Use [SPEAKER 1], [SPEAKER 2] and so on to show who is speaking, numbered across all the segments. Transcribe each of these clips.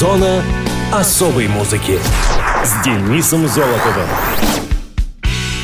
[SPEAKER 1] Зона особой музыки с Денисом Золотовым.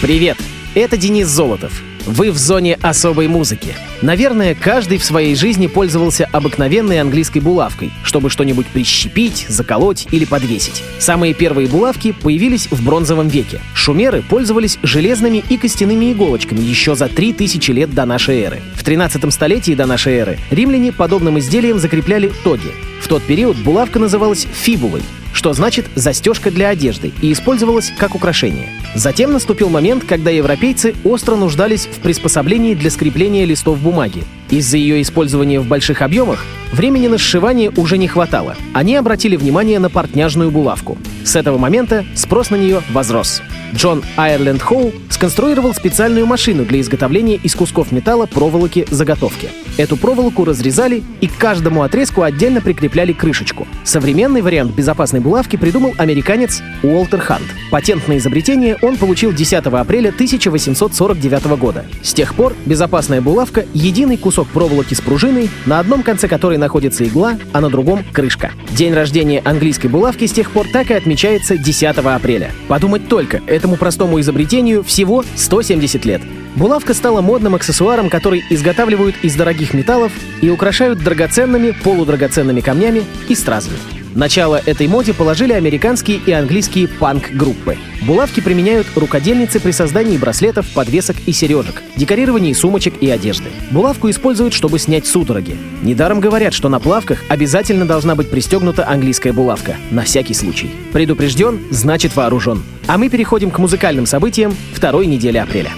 [SPEAKER 2] Привет, это Денис Золотов. Вы в зоне особой музыки. Наверное, каждый в своей жизни пользовался обыкновенной английской булавкой, чтобы что-нибудь прищепить, заколоть или подвесить. Самые первые булавки появились в бронзовом веке. Шумеры пользовались железными и костяными иголочками еще за 3000 лет до нашей эры. В 13 столетии до нашей эры римляне подобным изделием закрепляли тоги. В тот период булавка называлась фибулой, что значит «застежка для одежды» и использовалась как украшение. Затем наступил момент, когда европейцы остро нуждались в приспособлении для скрепления листов бумаги. Из-за ее использования в больших объемах времени на сшивание уже не хватало. Они обратили внимание на портняжную булавку. С этого момента спрос на нее возрос. Джон Айрленд Хоу сконструировал специальную машину для изготовления из кусков металла проволоки заготовки. Эту проволоку разрезали и к каждому отрезку отдельно прикрепляли крышечку. Современный вариант безопасной булавки придумал американец Уолтер Хант. Патент на изобретение он получил 10 апреля 1849 года. С тех пор безопасная булавка — единый кусок проволоки с пружиной, на одном конце которой находится игла, а на другом — крышка. День рождения английской булавки с тех пор так и отмечается 10 апреля. Подумать только, этому простому изобретению всего 170 лет. Булавка стала модным аксессуаром, который изготавливают из дорогих металлов и украшают драгоценными, полудрагоценными камнями и стразами. Начало этой моде положили американские и английские панк-группы. Булавки применяют рукодельницы при создании браслетов, подвесок и сережек, декорировании сумочек и одежды. Булавку используют, чтобы снять судороги. Недаром говорят, что на плавках обязательно должна быть пристегнута английская булавка, на всякий случай. Предупрежден, значит вооружен. А мы переходим к музыкальным событиям второй недели апреля.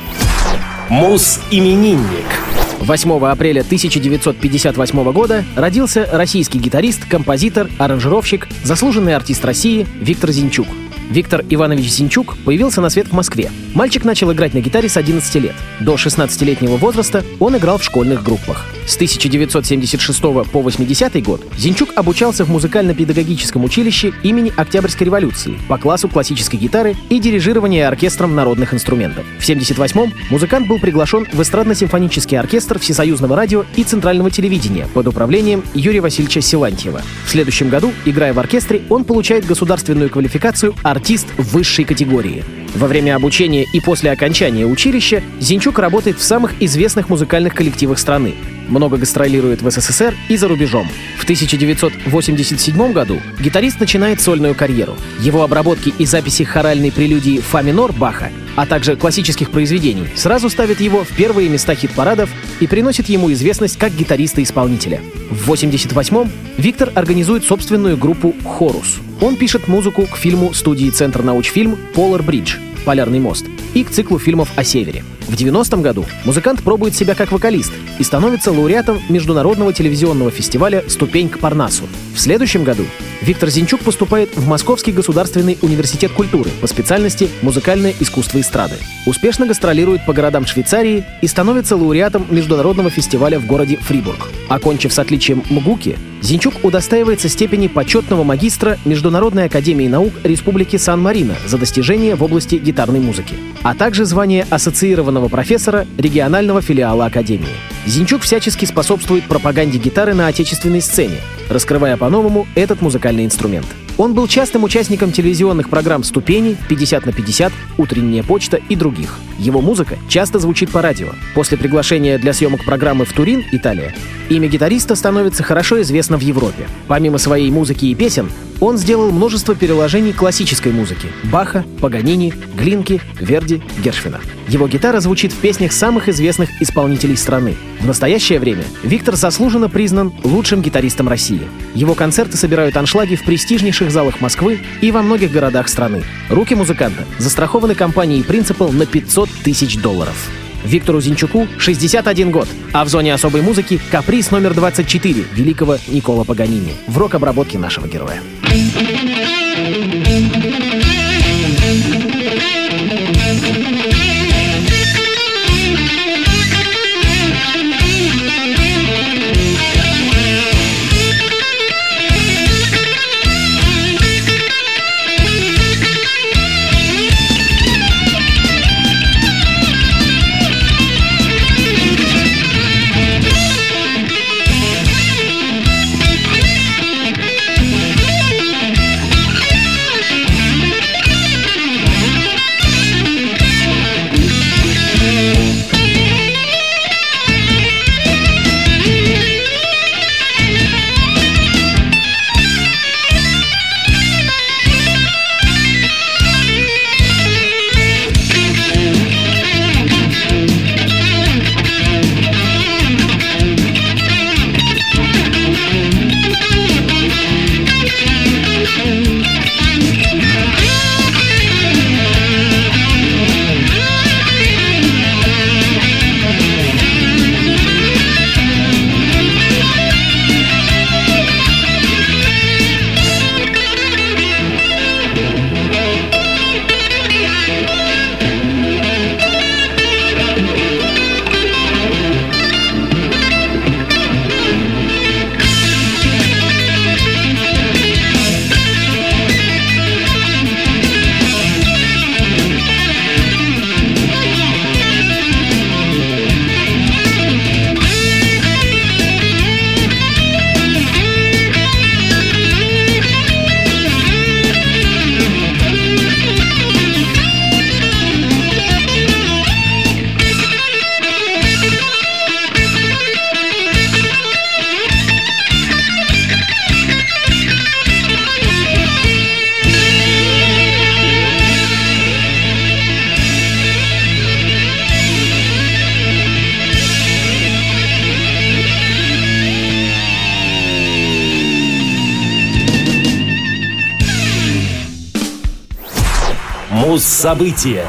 [SPEAKER 1] Мус-именинник.
[SPEAKER 2] 8 апреля 1958 года родился российский гитарист, композитор, аранжировщик, заслуженный артист России Виктор Зинчук. Виктор Иванович Зинчук появился на свет в Москве. Мальчик начал играть на гитаре с 11 лет. До 16-летнего возраста он играл в школьных группах. С 1976 по 80 год Зинчук обучался в музыкально-педагогическом училище имени Октябрьской революции по классу классической гитары и дирижирования оркестром народных инструментов. В 1978-м музыкант был приглашен в эстрадно-симфонический оркестр Всесоюзного радио и Центрального телевидения под управлением Юрия Васильевича Силантьева. В следующем году, играя в оркестре, он получает государственную квалификацию артист высшей категории. Во время обучения и после окончания училища Зинчук работает в самых известных музыкальных коллективах страны. Много гастролирует в СССР и за рубежом. В 1987 году гитарист начинает сольную карьеру. Его обработки и записи хоральной прелюдии «Фа минор» Баха, а также классических произведений, сразу ставят его в первые места хит-парадов и приносит ему известность как гитариста-исполнителя. В 1988-м Виктор организует собственную группу «Хорус». Он пишет музыку к фильму студии Центр научфильм «Polar Bridge» «Полярный мост» к циклу фильмов о Севере. В 90-м году музыкант пробует себя как вокалист и становится лауреатом международного телевизионного фестиваля «Ступень к Парнасу». В следующем году Виктор Зинчук поступает в Московский государственный университет культуры по специальности «Музыкальное искусство эстрады». Успешно гастролирует по городам Швейцарии и становится лауреатом международного фестиваля в городе Фрибург. Окончив с отличием МГУКи, Зинчук удостаивается степени почетного магистра Международной академии наук Республики Сан-Марино за достижения в области гитарной музыки, а также звание ассоциированного профессора регионального филиала Академии. Зинчук всячески способствует пропаганде гитары на отечественной сцене, раскрывая по-новому этот музыкальный инструмент. Он был частым участником телевизионных программ «Ступени», «50 на 50», «Утренняя почта» и других. Его музыка часто звучит по радио. После приглашения для съемок программы в Турин, Италия, имя гитариста становится хорошо известно в Европе. Помимо своей музыки и песен, он сделал множество переложений классической музыки — Баха, Паганини, Глинки, Верди, Гершвина. Его гитара звучит в песнях самых известных исполнителей страны. В настоящее время Виктор заслуженно признан лучшим гитаристом России. Его концерты собирают аншлаги в престижнейших залах Москвы и во многих городах страны. Руки музыканта застрахованы компанией «Принципал» на 500 тысяч долларов. Виктору Зинчуку 61 год, а в зоне особой музыки каприз номер 24 великого Никола Паганини в рок-обработке нашего героя.
[SPEAKER 1] Муз-события.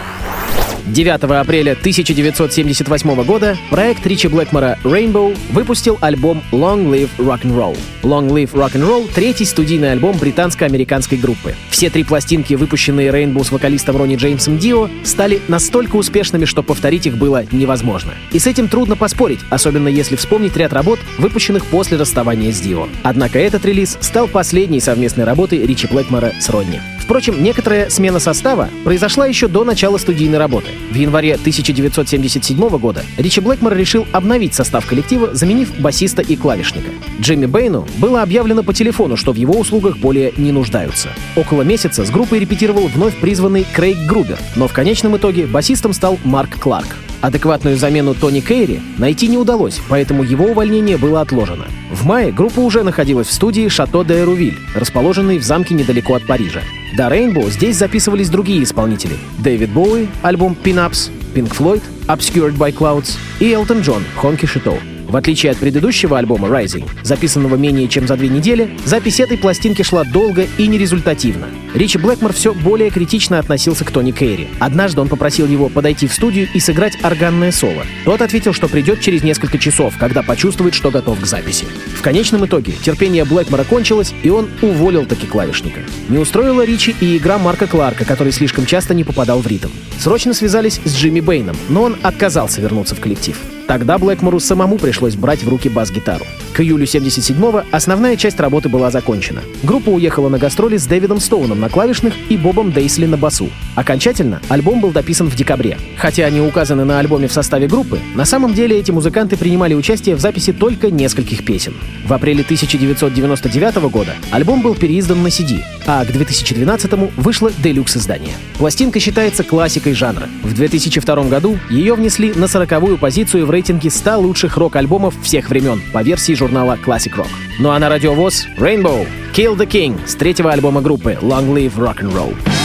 [SPEAKER 2] 9 апреля 1978 года проект Ричи Блэкмора Rainbow выпустил альбом Long Live Rock and Roll. Long Live Rock and Roll — третий студийный альбом британско-американской группы. Все три пластинки, выпущенные Rainbow с вокалистом Ронни Джеймсом Дио, стали настолько успешными, что повторить их было невозможно. И с этим трудно поспорить, особенно если вспомнить ряд работ, выпущенных после расставания с Дио. Однако этот релиз стал последней совместной работой Ричи Блэкмора с Ронни. Впрочем, некоторая смена состава произошла еще до начала студийной работы. В январе 1977 года Ричи Блэкмор решил обновить состав коллектива, заменив басиста и клавишника. Джимми Бэйну было объявлено по телефону, что в его услугах более не нуждаются. Около месяца с группой репетировал вновь призванный Крейг Грубер, но в конечном итоге басистом стал Марк Кларк. Адекватную замену Тони Кейри найти не удалось, поэтому его увольнение было отложено. В мае группа уже находилась в студии «Шато де Эрувиль», расположенной в замке недалеко от Парижа. До Rainbow здесь записывались другие исполнители. Дэвид Боуи, альбом Pin-Ups, Pink Floyd, Obscured by Clouds и Элтон Джон, Honky Шито. В отличие от предыдущего альбома Rising, записанного менее чем за две недели, запись этой пластинки шла долго и нерезультативно. Ричи Блэкмор все более критично относился к Тони Кейри. Однажды он попросил его подойти в студию и сыграть органное соло. Тот ответил, что придет через несколько часов, когда почувствует, что готов к записи. В конечном итоге терпение Блэкмора кончилось, и он уволил таки клавишника. Не устроила Ричи и игра Марка Кларка, который слишком часто не попадал в ритм. Срочно связались с Джимми Бэйном, но он отказался вернуться в коллектив. Тогда Блэкмору самому пришлось брать в руки бас-гитару. К июлю 77-го основная часть работы была закончена. Группа уехала на гастроли с Дэвидом Стоуном на клавишных и Бобом Дейсли на басу. Окончательно альбом был дописан в декабре. Хотя они указаны на альбоме в составе группы, на самом деле эти музыканты принимали участие в записи только нескольких песен. В апреле 1999 года альбом был переиздан на CD, а к 2012 вышло делюкс-издание. Пластинка считается классикой жанра. В 2002 году ее внесли на 40-ю позицию в рейтинге 100 лучших рок-альбомов всех времен по версии журнала Classic Rock. Ну а на радиовоз Rainbow Kill the King с третьего альбома группы Long Live Rock and Roll.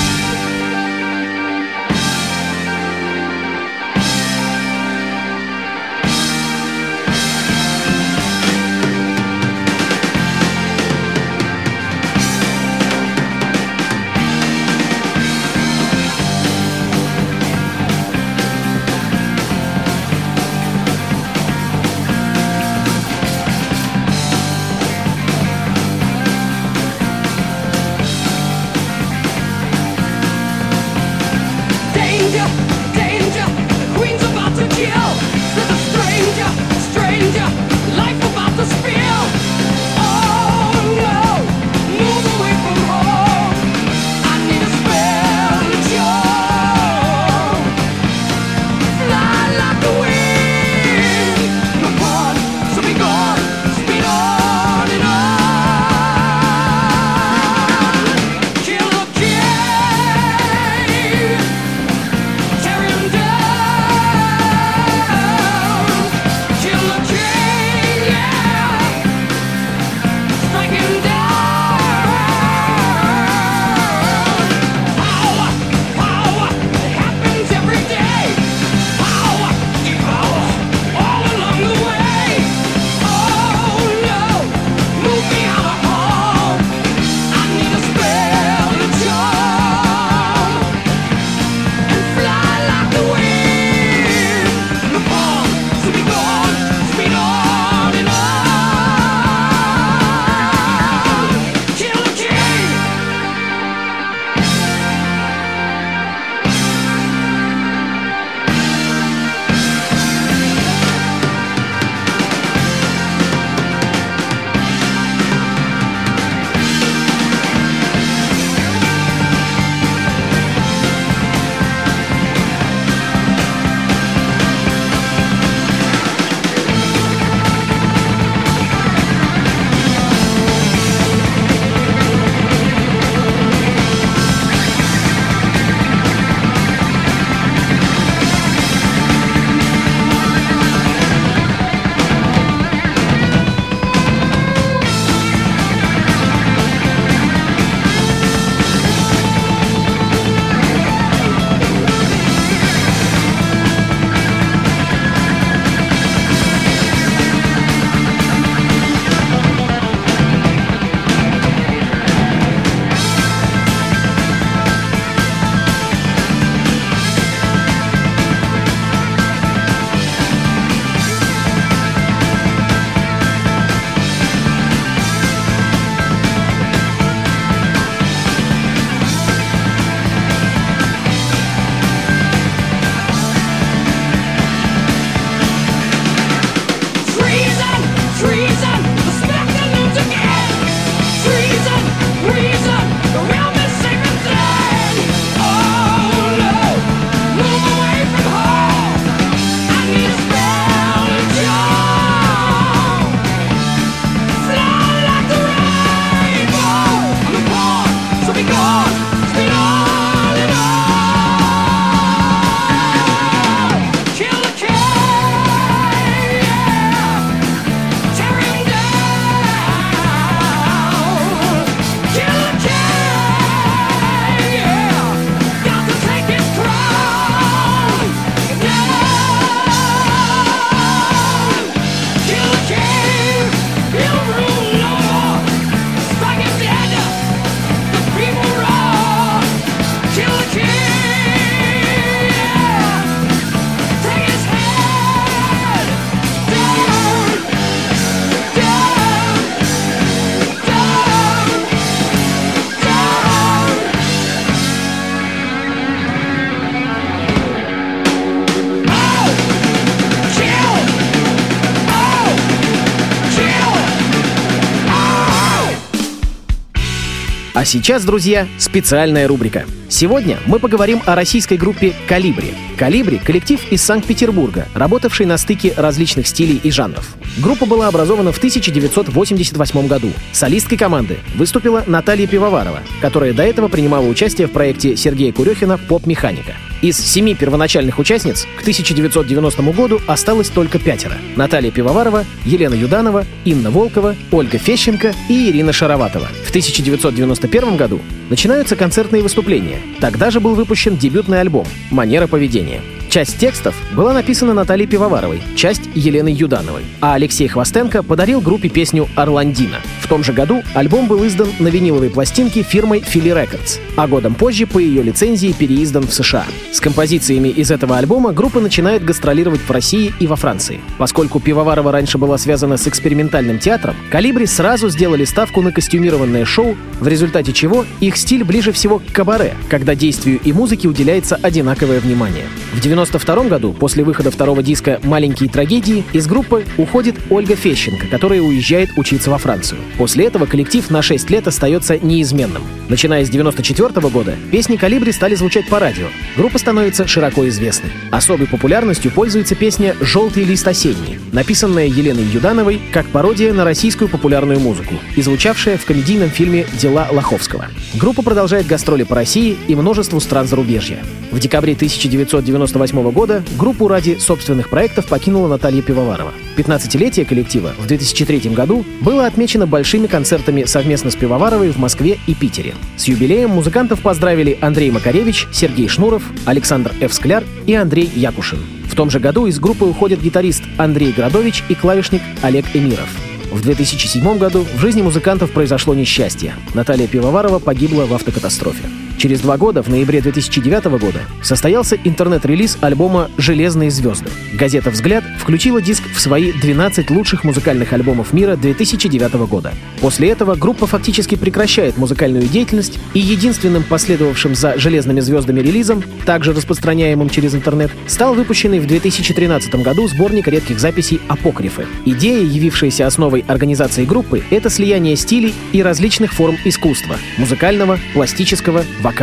[SPEAKER 2] А сейчас, друзья, специальная рубрика. Сегодня мы поговорим о российской группе «Калибри». «Калибри» — коллектив из Санкт-Петербурга, работавший на стыке различных стилей и жанров. Группа была образована в 1988 году. Солисткой команды выступила Наталья Пивоварова, которая до этого принимала участие в проекте Сергея Курехина «Поп-механика». Из семи первоначальных участниц к 1990 году осталось только пятеро. Наталья Пивоварова, Елена Юданова, Инна Волкова, Ольга Фещенко и Ирина Шароватова. В 1991 году начинаются концертные выступления. Тогда же был выпущен дебютный альбом «Манера поведения». Часть текстов была написана Натальей Пивоваровой, часть — Еленой Юдановой, а Алексей Хвостенко подарил группе песню «Орландина». В том же году альбом был издан на виниловой пластинке фирмой Philly Records, а годом позже по ее лицензии переиздан в США. С композициями из этого альбома группа начинает гастролировать в России и во Франции. Поскольку Пивоварова раньше была связана с экспериментальным театром, Калибри сразу сделали ставку на костюмированное шоу, в результате чего их стиль ближе всего к кабаре, когда действию и музыке уделяется одинаковое внимание. В 1992 году, после выхода второго диска «Маленькие трагедии», из группы уходит Ольга Фещенко, которая уезжает учиться во Францию. После этого коллектив на 6 лет остается неизменным. Начиная с 1994 года, песни «Калибри» стали звучать по радио. Группа становится широко известной. Особой популярностью пользуется песня «Желтый лист осенний», написанная Еленой Юдановой как пародия на российскую популярную музыку и звучавшая в комедийном фильме «Дела Лоховского». Группа продолжает гастроли по России и множеству стран зарубежья. В декабре 1998 года группу ради собственных проектов покинула Наталья Пивоварова. 15-летие коллектива в 2003 году было отмечено большими концертами совместно с Пивоваровой в Москве и Питере. С юбилеем музыкантов поздравили Андрей Макаревич, Сергей Шнуров, Александр Ф. Скляр и Андрей Якушин. В том же году из группы уходят гитарист Андрей Градович и клавишник Олег Эмиров. В 2007 году в жизни музыкантов произошло несчастье. Наталья Пивоварова погибла в автокатастрофе. Через два года, в ноябре 2009 года, состоялся интернет-релиз альбома «Железные звезды». Газета «Взгляд» включила диск в свои 12 лучших музыкальных альбомов мира 2009 года. После этого группа фактически прекращает музыкальную деятельность, и единственным последовавшим за «Железными звездами» релизом, также распространяемым через интернет, стал выпущенный в 2013 году сборник редких записей «Апокрифы». Идея, явившаяся основой организации группы, это слияние стилей и различных форм искусства — музыкального, пластического, вокального,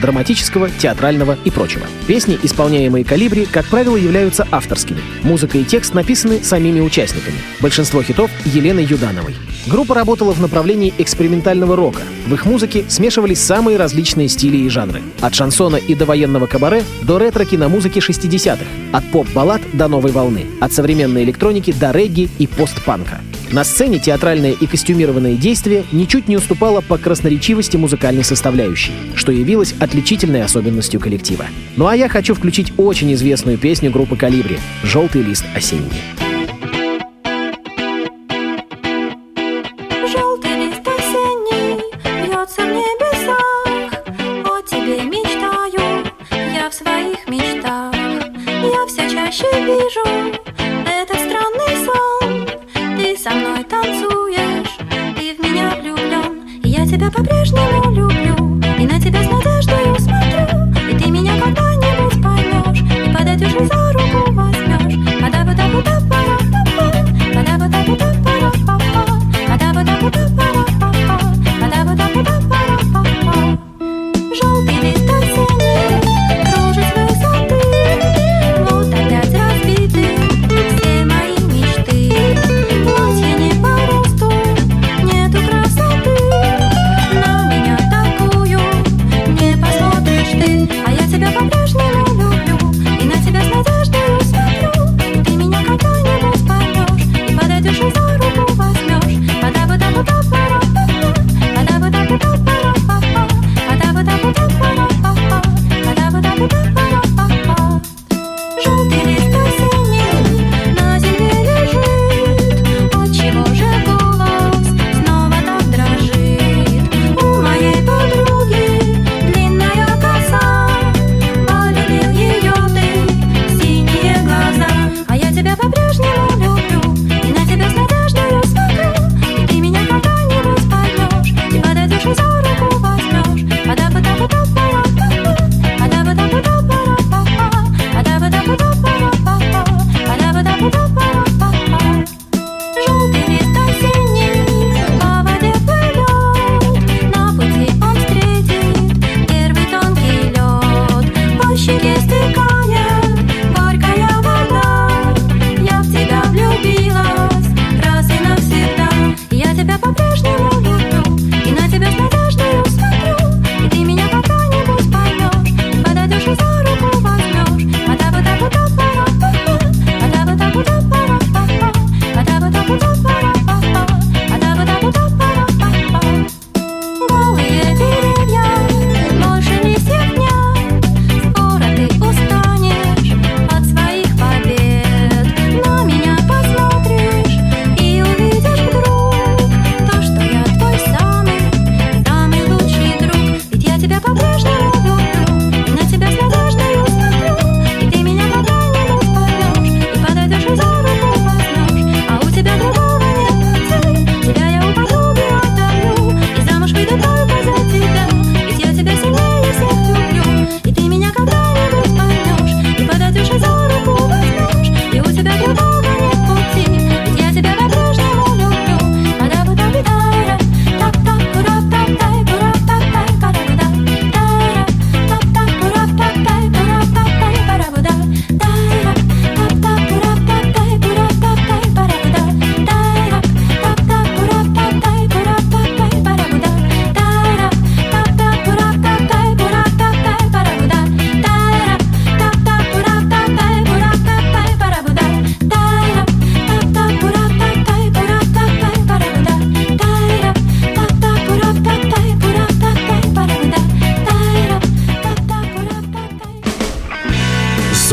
[SPEAKER 2] драматического, театрального и прочего. Песни, исполняемые «Калибри», как правило, являются авторскими. Музыка и текст написаны самими участниками. Большинство хитов — Еленой Юдановой. Группа работала в направлении экспериментального рока. В их музыке смешивались самые различные стили и жанры. От шансона и довоенного кабаре до ретро-киномузыки 60-х. От поп-баллад до новой волны. От современной электроники до регги и постпанка. На сцене театральное и костюмированное действие ничуть не уступало по красноречивости музыкальной составляющей, что явилось отличительной особенностью коллектива. Ну а я хочу включить очень известную песню группы «Калибри» «Желтый лист осенний».
[SPEAKER 3] Желтый